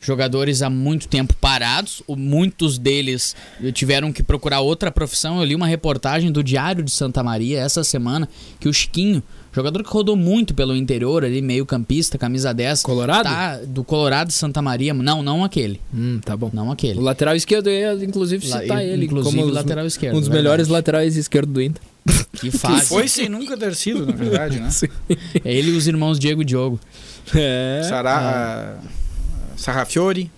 S1: Jogadores há muito tempo parados, muitos deles tiveram que procurar outra profissão. Eu li uma reportagem do Diário de Santa Maria essa semana que o Chiquinho, jogador que rodou muito pelo interior ali, meio campista, camisa 10,
S2: Colorado?
S1: tá do Colorado de Santa Maria. Não, não aquele,
S2: Hum, tá bom.
S1: não
S2: O
S1: aquele.
S2: lateral esquerdo, eu ia, inclusive,
S1: La-
S2: citar ele
S1: inclusive,
S2: como os-
S1: lateral esquerdo,
S2: um dos
S1: verdade.
S2: melhores laterais esquerdos do Inter.
S1: Que fase.
S3: Foi sem nunca ter sido, na verdade, né?
S1: É ele e os irmãos Diego e Diogo.
S2: É.
S3: Sará, Sarrafiori.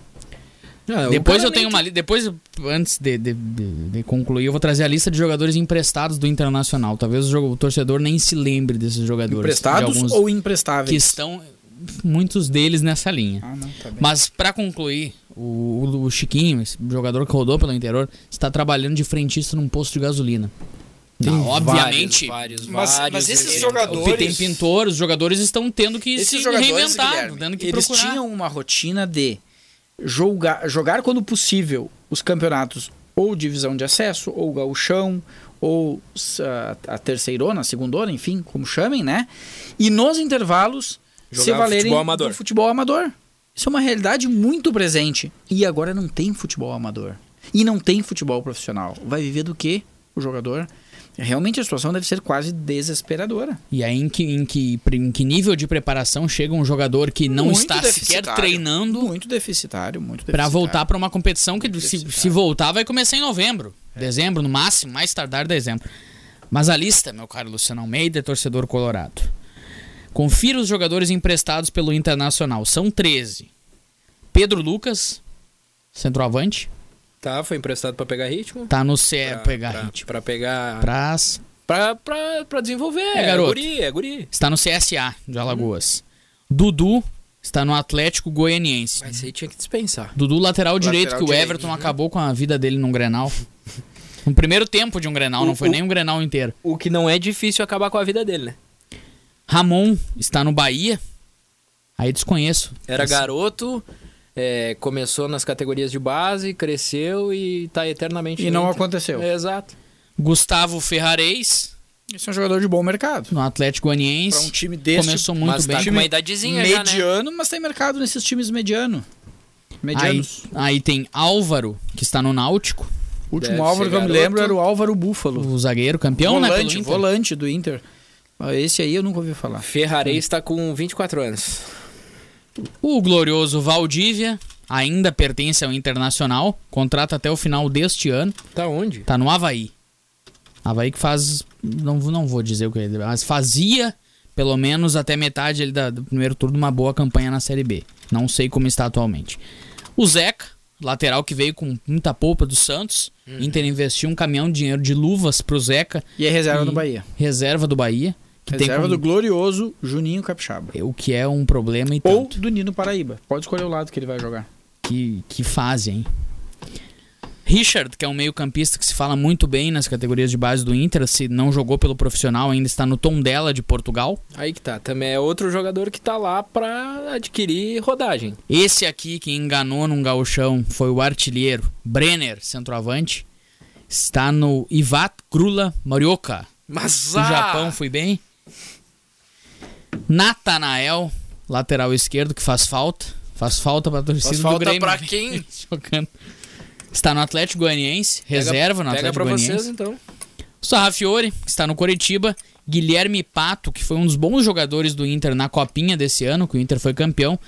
S2: Ah, o
S1: Depois eu tenho uma li- depois antes de, de, de- de concluir, eu vou trazer a lista de jogadores emprestados do Internacional. Talvez o, jogo- o torcedor nem se lembre desses jogadores.
S3: Emprestados ou emprestáveis?
S1: que estão muitos deles nessa linha.
S3: Ah, não, tá bem.
S1: Mas pra concluir, o, o- Chiquinho, esse jogador que rodou pelo interior, está trabalhando de frentista num posto de gasolina.
S2: Tem
S1: Não, obviamente,
S2: vários,
S3: Mas-
S2: vários
S3: mas esses
S2: exemplos.
S3: jogadores-
S1: tem pintor, os jogadores estão tendo que
S3: Esses
S1: se reinventar,
S3: Guilherme,
S1: tendo que
S3: eles
S1: procurar.
S3: tinham uma rotina de jogar, jogar quando possível os campeonatos ou divisão de acesso, ou gauchão, ou a, a terceirona, a segundona, enfim, como chamem, né? E nos intervalos se
S2: Jogar
S3: valerem
S2: futebol amador.
S3: do futebol amador. Isso é uma realidade muito presente. E agora não tem futebol amador. E não tem futebol profissional. Vai viver do quê o jogador? Realmente a situação deve ser quase desesperadora.
S1: E aí, em que, em, que, em que nível de preparação chega um jogador que não
S3: Muito
S1: está sequer treinando
S3: Muito deficitário, muito deficitário.
S1: voltar pra uma competição que, se, se voltar, vai começar em novembro. Dezembro, no máximo, mais tardar dezembro. Mas a lista, meu caro Luciano Almeida, torcedor colorado. Confira os jogadores emprestados pelo Internacional. São 13. Pedro Lucas, centroavante,
S2: Tá, foi emprestado pra pegar ritmo.
S1: tá no CE,
S2: Pra-
S1: pegar
S2: pra,
S1: ritmo.
S2: Pra pegar.
S1: Pras-
S2: Pra, pra, pra desenvolver.
S1: É, garoto.
S2: guri, é guri.
S1: está no CSA de Alagoas. Dudu está no Atlético Goianiense.
S2: Mas aí tinha que dispensar.
S1: Dudu, lateral direito, que o
S3: direito,
S1: Everton acabou com a vida dele num Grenal. No primeiro tempo de um Grenal, não
S2: O-
S1: foi
S2: o-
S1: nem um Grenal inteiro.
S2: O que não é difícil acabar com a vida dele, né?
S1: Ramon está no Bahia. Aí desconheço.
S2: Era
S1: Esse-
S2: garoto, é, começou nas categorias de base, cresceu e tá eternamente
S3: E
S2: no
S3: não aconteceu.
S2: É, exato.
S1: Gustavo Ferrarez,
S3: Esse é um jogador de bom mercado.
S1: no Atlético
S3: Pra
S1: Goianiense.
S3: um time desse,
S1: Começou muito
S2: Mas
S1: bem.
S2: tá com uma idadezinha já, né?
S3: mediano, mas tem mercado nesses times mediano.
S1: Aí,
S3: Medianos.
S1: aí tem Álvaro, que está no Náutico.
S3: O último
S2: Deve
S3: Álvaro que eu me lembro era o Álvaro Búfalo.
S1: O zagueiro campeão, né? Pelo
S3: volante,
S1: Inter.
S3: volante do Inter. Esse aí eu nunca ouvi falar.
S2: Ferrarez tá com 24 anos.
S1: O glorioso Valdívia ainda pertence ao Internacional. Contrata até o final deste ano.
S2: Tá onde?
S1: Tá no Havaí. Havaí que faz. Não, não vou dizer o que ele. Mas fazia, pelo menos até metade ali da- do primeiro turno, uma boa campanha na Série B. Não sei como está atualmente. O Zeca, lateral que veio com muita polpa do Santos. Inter investiu um caminhão de dinheiro de luvas pro Zeca,
S3: E é reserva
S1: E-
S3: no Bahia.
S1: reserva do Bahia. Que tem
S3: Reserva
S1: como-
S3: do glorioso Juninho Capixaba.
S1: O que é um problema e
S3: Ou
S1: tanto.
S3: do Nino Paraíba. Pode escolher o lado que ele vai jogar.
S1: Que, que fase, hein? Richard, que é um meio-campista que se fala muito bem nas categorias de base do Inter, se não jogou pelo profissional, ainda está no Tondela de Portugal.
S2: Aí que tá. Também é outro jogador que tá lá pra adquirir rodagem.
S1: Esse aqui que enganou num gauchão foi o artilheiro Brenner, centroavante. Está no Ivat Grula Morioka.
S2: Mas
S1: Do Japão, fui bem. Natanael, lateral esquerdo, que faz falta. Faz falta pra torcida
S2: Faz
S1: do
S2: falta
S1: Grêmio.
S2: pra quem?
S1: Jogando. Está no Atlético Goianiense, reserva no
S2: Pega
S1: Atlético
S2: pra
S1: Goianiense.
S2: vocês então.
S1: Sarrafiore, que está no Coritiba. Guilherme Pato, que foi um dos bons jogadores do Inter na copinha desse ano, que o Inter foi campeão,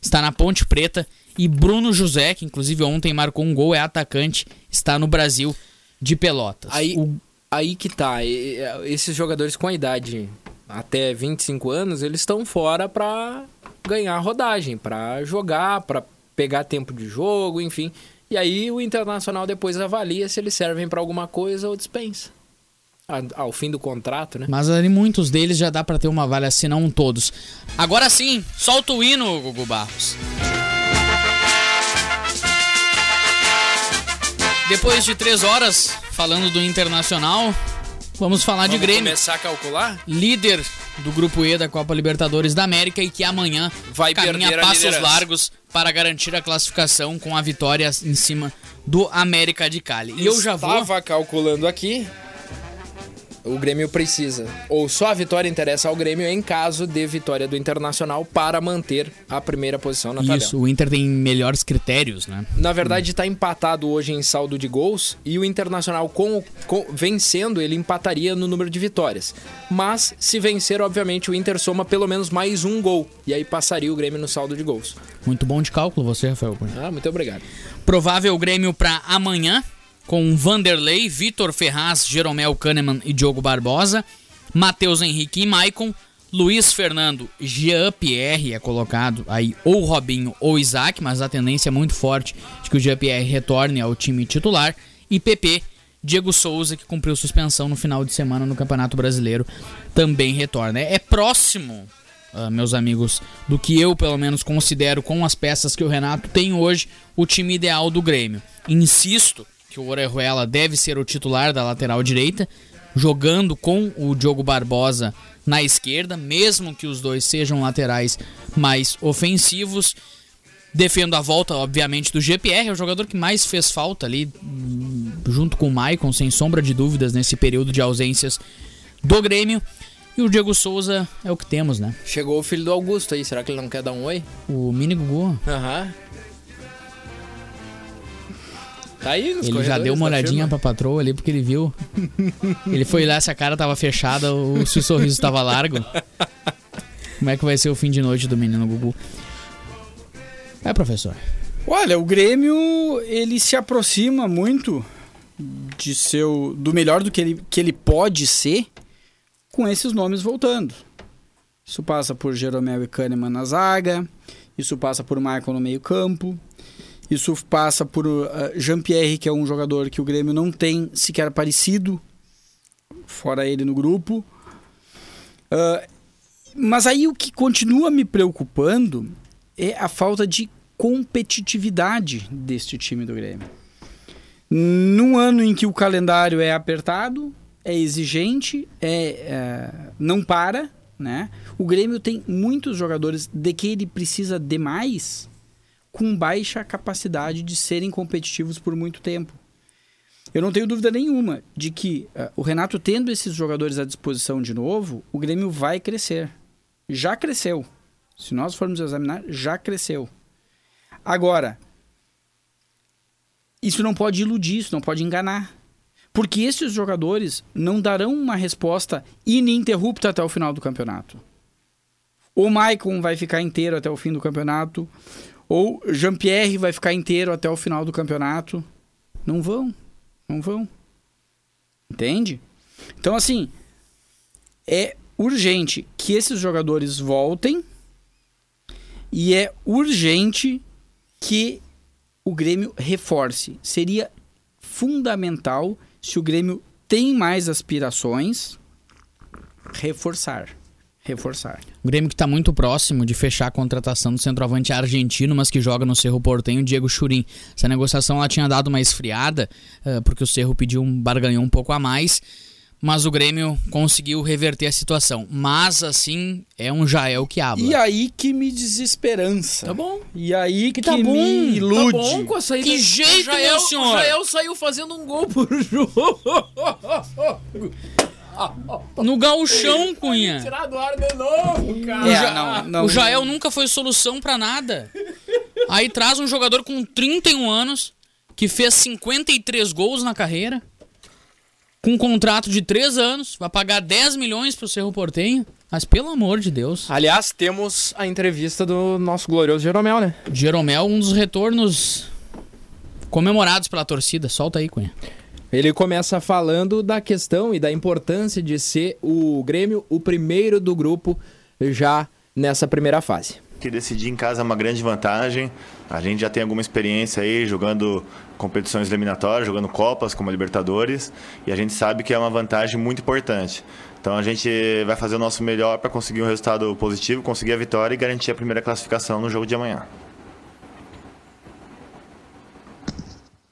S1: está na Ponte Preta. E Bruno José, que inclusive ontem marcou um gol, é atacante, está no Brasil de Pelotas.
S2: Aí,
S1: O-
S2: aí que tá. Esses jogadores com a idade até 25 anos, eles estão fora pra ganhar rodagem, pra jogar, pra pegar tempo de jogo, enfim. E aí o Internacional depois avalia se eles servem pra alguma coisa ou dispensa. Ao fim do contrato, né?
S1: Mas ali muitos deles já dá pra ter uma valha, se não todos. Agora sim, solta o hino, Gugu Barros. Depois de três horas falando do Internacional, vamos falar de
S2: Vamos
S1: Grêmio.
S2: começar a calcular?
S1: líder do grupo E da Copa Libertadores da América e que amanhã
S2: Vai
S1: caminha passos
S2: liderança.
S1: largos para garantir a classificação com a vitória em cima do América de Cali. E eu já vou
S2: Estava calculando aqui. O Grêmio precisa. Ou só a vitória interessa ao Grêmio em caso de vitória do Internacional para manter a primeira posição na tabela.
S1: Isso, o Inter tem melhores critérios, né?
S2: Na verdade, está empatado hoje em saldo de gols e o Internacional, com, com- vencendo, ele empataria no número de vitórias. Mas, se vencer, obviamente, o Inter soma pelo menos mais um gol. E aí passaria o Grêmio no saldo de gols.
S1: Muito bom de cálculo você, Rafael.
S2: Ah, muito obrigado.
S1: Provável Grêmio para amanhã, com Vanderlei, Vitor Ferraz, Jeromel Kahneman e Diogo Barbosa, Matheus Henrique e Maicon, Luiz Fernando, Jean Pierre é colocado aí, ou Robinho ou Isaac, mas a tendência é muito forte de que o Jean Pierre retorne ao time titular, e PP, Diego Souza, que cumpriu suspensão no final de semana no Campeonato Brasileiro, também retorna. É próximo ah, meus amigos, do que eu pelo menos considero com as peças que o Renato tem hoje, o time ideal do Grêmio. Insisto que o Orejuela deve ser o titular da lateral direita, jogando com o Diogo Barbosa na esquerda, mesmo que os dois sejam laterais mais ofensivos. Defendo a volta, obviamente, do GPR, é o jogador que mais fez falta ali, hum, junto com o Maicon, sem sombra de dúvidas, nesse período de ausências do Grêmio. E o Diego Souza é o que temos, né?
S2: Chegou o filho do Augusto aí, será que ele não quer dar um oi?
S1: O Mini Gugu,
S2: Aham. Tá aí nos
S1: ele já deu uma olhadinha pra patroa ali porque ele viu. ele foi lá, se a cara tava fechada, ou se o sorriso tava largo. Como é que vai ser o fim de noite do menino Gugu? É, professor.
S3: Olha, o Grêmio, ele se aproxima muito de seu do melhor do que ele, que ele pode ser com esses nomes voltando. Isso passa por Jeromel e Kahneman na zaga, isso passa por Michael no meio-campo, isso passa por uh, Jean-Pierre, que é um jogador que o Grêmio não tem sequer parecido, fora ele no grupo. Uh, mas aí o que continua me preocupando é a falta de competitividade deste time do Grêmio. Num ano em que o calendário é apertado, é exigente, é, é, não para, né? O Grêmio tem muitos jogadores de que ele precisa demais com baixa capacidade de serem competitivos por muito tempo. Eu não tenho dúvida nenhuma de que uh, o Renato tendo esses jogadores à disposição de novo, o Grêmio vai crescer. Já cresceu. Se nós formos examinar, já cresceu. Agora, isso não pode iludir, isso não pode enganar. Porque esses jogadores não darão uma resposta ininterrupta até o final do campeonato. O Maicon vai ficar inteiro até o fim do campeonato, ou Jean-Pierre vai ficar inteiro até o final do campeonato. Não vão, não vão. Entende? Então, assim, é urgente que esses jogadores voltem e é urgente que o Grêmio reforce. Seria fundamental se o Grêmio tem mais aspirações, reforçar. Reforçar.
S1: O Grêmio que está muito próximo de fechar a contratação do centroavante argentino, mas que joga no Cerro Portenho, Diego Churin. Essa negociação ela tinha dado uma esfriada, uh, porque o Cerro pediu um barganhou um pouco a mais mas o Grêmio conseguiu reverter a situação. Mas, assim, é um Jael que habla.
S3: E aí que me desesperança.
S5: Tá bom.
S3: E aí que,
S5: Que tá bom,
S3: me ilude.
S5: Tá bom com a saída.
S1: Que jeito,
S5: Jael,
S1: meu senhor?
S5: O Jael saiu fazendo um gol por jogo.
S1: No gauchão, Cunha.
S5: Tirar do ar de novo, cara.
S3: É,
S1: Ja-
S3: não, não,
S1: o Jael nunca foi solução pra nada. Aí traz um jogador com 31 anos, que fez 53 gols na carreira, com um contrato de 3 anos, vai pagar 10 milhões pro Cerro Portenho. Mas pelo amor de Deus.
S2: Aliás, temos a entrevista do nosso glorioso Jeromel, né?
S1: Jeromel, um dos retornos comemorados pela torcida. Solta aí, Cunha.
S2: Ele começa falando da questão e da importância de ser o Grêmio o primeiro do grupo já nessa primeira fase.
S6: Que decidir em casa é uma grande vantagem. A gente já tem alguma experiência aí jogando competições eliminatórias, jogando Copas como a Libertadores, e a gente sabe que é uma vantagem muito importante. Então a gente vai fazer o nosso melhor para conseguir um resultado positivo, conseguir a vitória e garantir a primeira classificação no jogo de amanhã.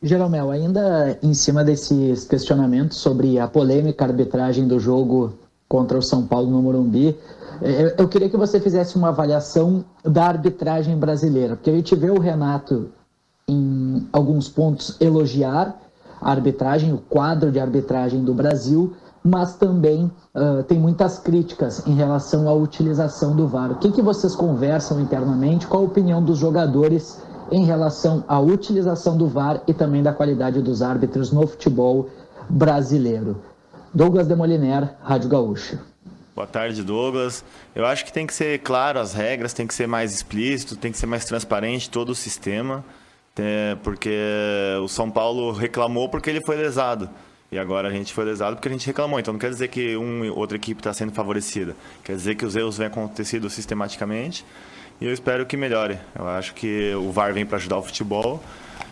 S7: Jeromel, ainda em cima desses questionamentos sobre a polêmica arbitragem do jogo contra o São Paulo no Morumbi, eu, eu queria que você fizesse uma avaliação da arbitragem brasileira, porque a gente vê o Renato em alguns pontos elogiar a arbitragem, o quadro de arbitragem do Brasil, mas também uh, tem muitas críticas em relação à utilização do VAR. O que, que vocês conversam internamente? Qual a opinião dos jogadores em relação à utilização do VAR e também da qualidade dos árbitros no futebol brasileiro? Douglas Demoliner, Rádio Gaúcha.
S6: Boa tarde, Douglas. Eu acho que tem que ser claro as regras, tem que ser mais explícito, tem que ser mais transparente todo o sistema, é, porque o São Paulo reclamou porque ele foi lesado. E agora a gente foi lesado porque a gente reclamou. Então não quer dizer que uma e outra equipe está sendo favorecida. Quer dizer que os erros vêm acontecendo sistematicamente. E eu espero que melhore. Eu acho que o VAR vem para ajudar o futebol.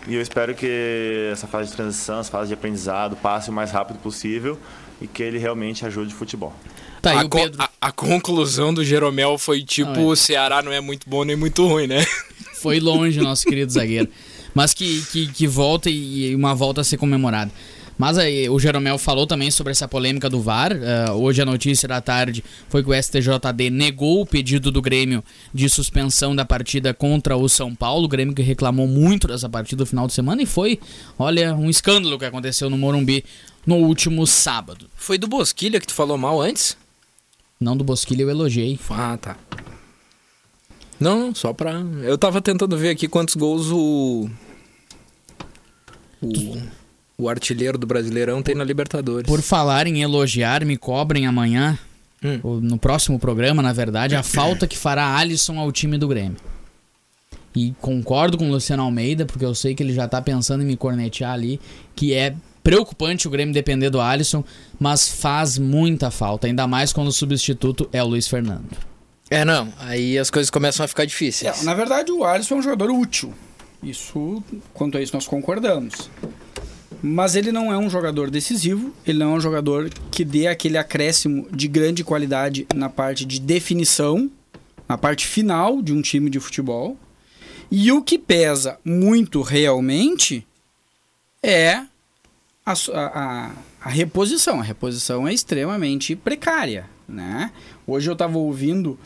S6: E eu espero que essa fase de transição, essa fase de aprendizado, passe o mais rápido possível e que ele realmente ajude o futebol.
S1: Tá
S2: a,
S1: o
S2: con-
S1: Pedro.
S2: a- a conclusão do Jeromel foi tipo:
S1: Ah, é.
S2: o Ceará não é muito bom nem muito ruim, né?
S1: Foi longe, nosso querido zagueiro. Mas que, que, que volta e e uma volta a ser comemorada. Mas aí, o Jeromel falou também sobre essa polêmica do VAR. Ah, hoje a notícia da tarde foi que o STJD negou o pedido do Grêmio de suspensão da partida contra o São Paulo. O Grêmio que reclamou muito dessa partida no final de semana e foi, olha, um escândalo que aconteceu no Morumbi no último sábado.
S2: Foi do Bosquilha que tu falou mal antes?
S1: Não do Bosquilha eu elogiei.
S2: Ah, tá. Não, não, só pra. Eu tava tentando ver aqui quantos gols o. O, o artilheiro do Brasileirão tem na Libertadores.
S1: Por falar em elogiar, me cobrem amanhã,
S2: Hum.
S1: no próximo programa, na verdade, a falta que fará Alisson ao time do Grêmio. E concordo com o Luciano Almeida, porque eu sei que ele já tá pensando em me cornetear ali, que é preocupante o Grêmio depender do Alisson, mas faz muita falta, ainda mais quando o substituto é o Luiz Fernando.
S2: É, não. Aí as coisas começam a ficar difíceis.
S3: É, na verdade, o Alisson é um jogador útil. Isso, quanto a isso, nós concordamos. Mas ele não é um jogador decisivo, ele não é um jogador que dê aquele acréscimo de grande qualidade na parte de definição, na parte final de um time de futebol. E o que pesa muito realmente é a, a, a- reposição. A reposição é extremamente precária. Né? Hoje eu estava ouvindo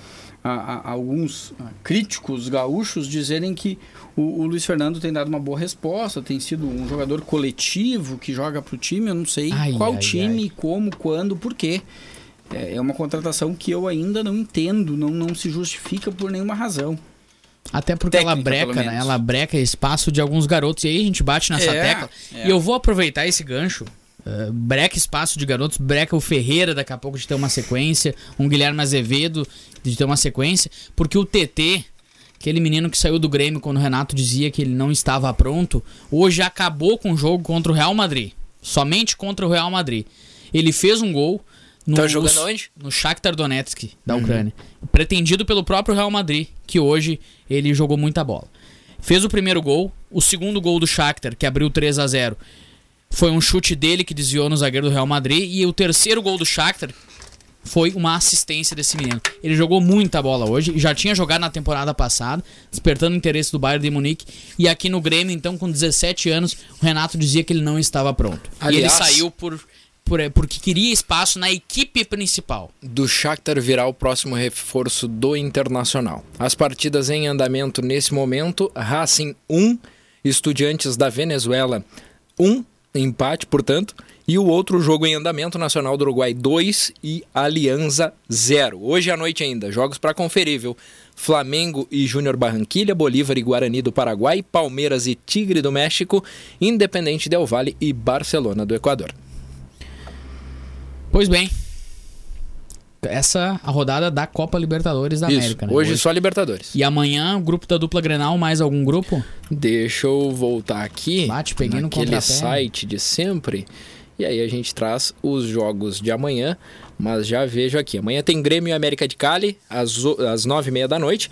S3: a- alguns ah, críticos gaúchos dizerem que o, o Luiz Fernando tem dado uma boa resposta, tem sido um jogador coletivo que joga para o time. Eu não sei
S1: Ai,
S3: qual
S1: ai,
S3: time,
S1: ai.
S3: como, quando, por quê. É é uma contratação que eu ainda não entendo, não, não se justifica por nenhuma razão.
S1: Até porque ela
S3: Técnica,
S1: breca,
S3: pelo
S1: né? Ela breca espaço de alguns garotos. E aí a gente bate nessa
S3: É,
S1: tecla.
S3: é.
S1: E eu vou aproveitar esse gancho. uh, breca espaço de garotos, breca o Ferreira daqui a pouco de ter uma sequência, um Guilherme Azevedo de ter uma sequência, porque o TT, aquele menino que saiu do Grêmio quando o Renato dizia que ele não estava pronto, hoje acabou com o jogo contra o Real Madrid. Somente contra o Real Madrid. Ele fez um gol no,
S2: Tá jogando onde?
S1: no Shakhtar Donetsk, da Ucrânia. Pretendido pelo próprio Real Madrid, que hoje ele jogou muita bola. Fez o primeiro gol, o segundo gol do Shakhtar, que abriu 3 a 0 foi um chute dele que desviou no zagueiro do Real Madrid. E o terceiro gol do Shakhtar foi uma assistência desse menino. Ele jogou muita bola hoje, já tinha jogado na temporada passada, despertando o interesse do Bayern de Munique. E aqui no Grêmio, então, com 17 anos, o Renato dizia que ele não estava pronto. e ele
S2: Aliás-
S1: saiu por, por, porque queria espaço na equipe principal.
S2: do Shakhtar virá o próximo reforço do Internacional. As partidas em andamento nesse momento, Racing 1, Estudiantes da Venezuela 1, empate, portanto, e o outro jogo em andamento, Nacional do Uruguai 2 e Alianza 0. Hoje à noite ainda, jogos para conferir, viu? Flamengo e Júnior Barranquilha, Bolívar e Guarani do Paraguai, Palmeiras e Tigre do México, Independente Del Valle e Barcelona do Equador.
S1: Pois bem. Essa a rodada da Copa Libertadores da
S2: Isso,
S1: América, né?
S2: hoje só Libertadores.
S1: E amanhã, o grupo da dupla Grenal, mais algum grupo?
S2: Deixa eu voltar aqui
S1: Bate, peguei no
S2: naquele site de sempre. E aí a gente traz os jogos de amanhã. Mas já vejo aqui. Amanhã tem Grêmio e América de Cali, às, às nove e meia da noite.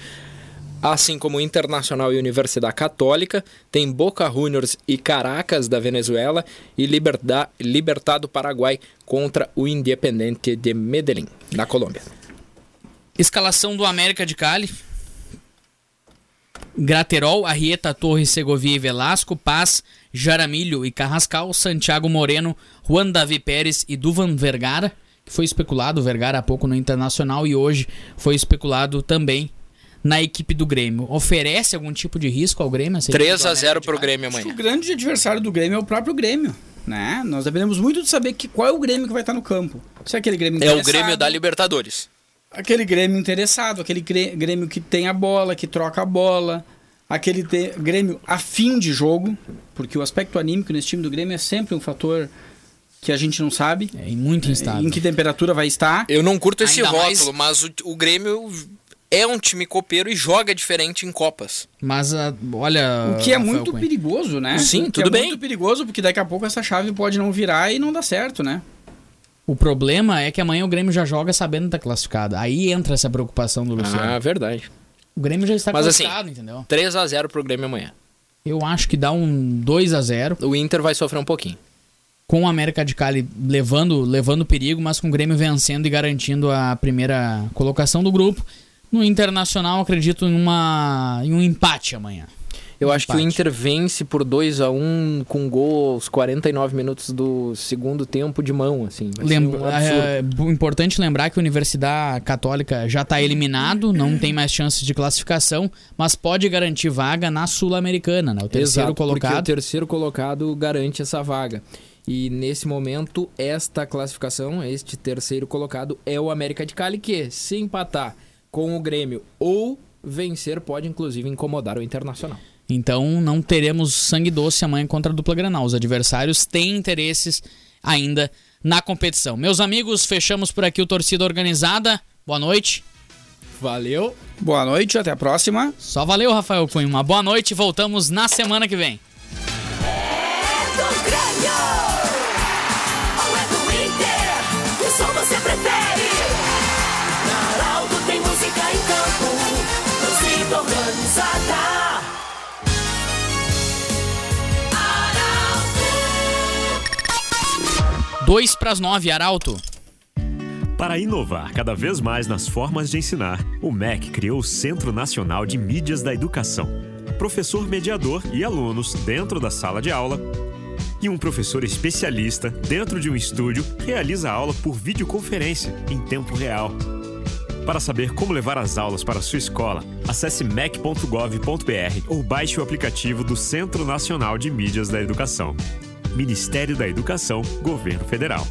S2: Assim como Internacional e Universidade Católica. Tem Boca Juniors e Caracas da Venezuela. E Liberda, Libertado Paraguai contra o Independiente de Medellín, da Colômbia.
S1: Escalação do América de Cali. Graterol, Arrieta, Torres, Segovia e Velasco, Paz, Jaramilho e Carrascal, Santiago Moreno, Juan Davi Pérez e Duvan Vergara, que foi especulado, o Vergara há pouco no Internacional e hoje foi especulado também na equipe do Grêmio. Oferece algum tipo de risco ao Grêmio? essa equipe
S2: 3
S1: do
S2: a
S1: América
S2: 0
S1: de
S2: pro
S1: Cali?
S2: Grêmio amanhã.
S3: o grande adversário do Grêmio é o próprio Grêmio. Né? Nós dependemos muito de saber que, qual é o Grêmio que vai estar no campo. Se é aquele Grêmio
S2: É o Grêmio da Libertadores.
S3: Aquele Grêmio interessado, aquele Grê- Grêmio que tem a bola, que troca a bola, aquele Grêmio afim de jogo, porque o aspecto anímico nesse time do Grêmio é sempre um fator que a gente não sabe
S1: É muito instável.
S3: em que temperatura vai estar.
S2: Eu não curto esse
S1: Ainda mais-
S2: rótulo, mas o, o Grêmio é um time copeiro e joga diferente em Copas.
S1: Mas, ah, olha...
S3: O que é
S1: Rafael
S3: muito
S1: Cunha,
S3: perigoso, né?
S2: Sim,
S3: que
S2: tudo
S3: é
S2: bem.
S3: muito perigoso, porque daqui a pouco essa chave pode não virar e não dar certo, né?
S1: O problema é que amanhã o Grêmio já joga sabendo que tá classificado. Aí entra essa preocupação do Luciano.
S2: Ah, verdade.
S1: O Grêmio já está
S2: Mas assim-
S1: classificado, entendeu?
S2: 3 a 0 pro Grêmio amanhã.
S1: Eu acho que dá um 2 a 0
S2: O Inter vai sofrer um pouquinho.
S1: com o América de Cali levando, levando perigo, mas com o Grêmio vencendo e garantindo a primeira colocação do grupo. No Internacional, acredito em, uma, em um empate amanhã.
S2: Eu acho que o
S1: Empate.
S2: Inter vence por 2 a 1 com gol aos 49 minutos do segundo tempo de mão, assim.
S1: Lembra-
S2: um absurdo.
S1: é, importante lembrar que a Universidade Católica já está eliminado, não tem mais chances de classificação, mas pode garantir vaga na Sul-Americana, né? O terceiro
S5: Exato, porque
S1: colocado.
S5: o terceiro colocado garante essa vaga. E nesse momento, esta classificação, este terceiro colocado, é o América de Cali, que se empatar com o Grêmio ou vencer, pode inclusive incomodar o Internacional.
S1: Então não teremos sangue doce amanhã contra a dupla Granal. Os adversários têm interesses ainda na competição. Meus amigos, fechamos por aqui o Torcida Organizada. Boa noite.
S5: Valeu.
S3: Boa noite, até a próxima.
S1: Só valeu, Rafael Cunha. Uma boa noite. Voltamos na semana que vem.
S8: É do Grêmio, ou é do Inter, que som você prefere?
S1: 2 para as 9, Arauto.
S8: Para inovar cada vez mais nas formas de ensinar, o MEC criou o Centro Nacional de Mídias da Educação. Professor mediador e alunos dentro da sala de aula e um professor especialista dentro de um estúdio realiza a aula por videoconferência em tempo real. Para saber como levar as aulas para a sua escola, acesse mec.gov.br ou baixe o aplicativo do Centro Nacional de Mídias da Educação. Ministério da Educação, Governo Federal.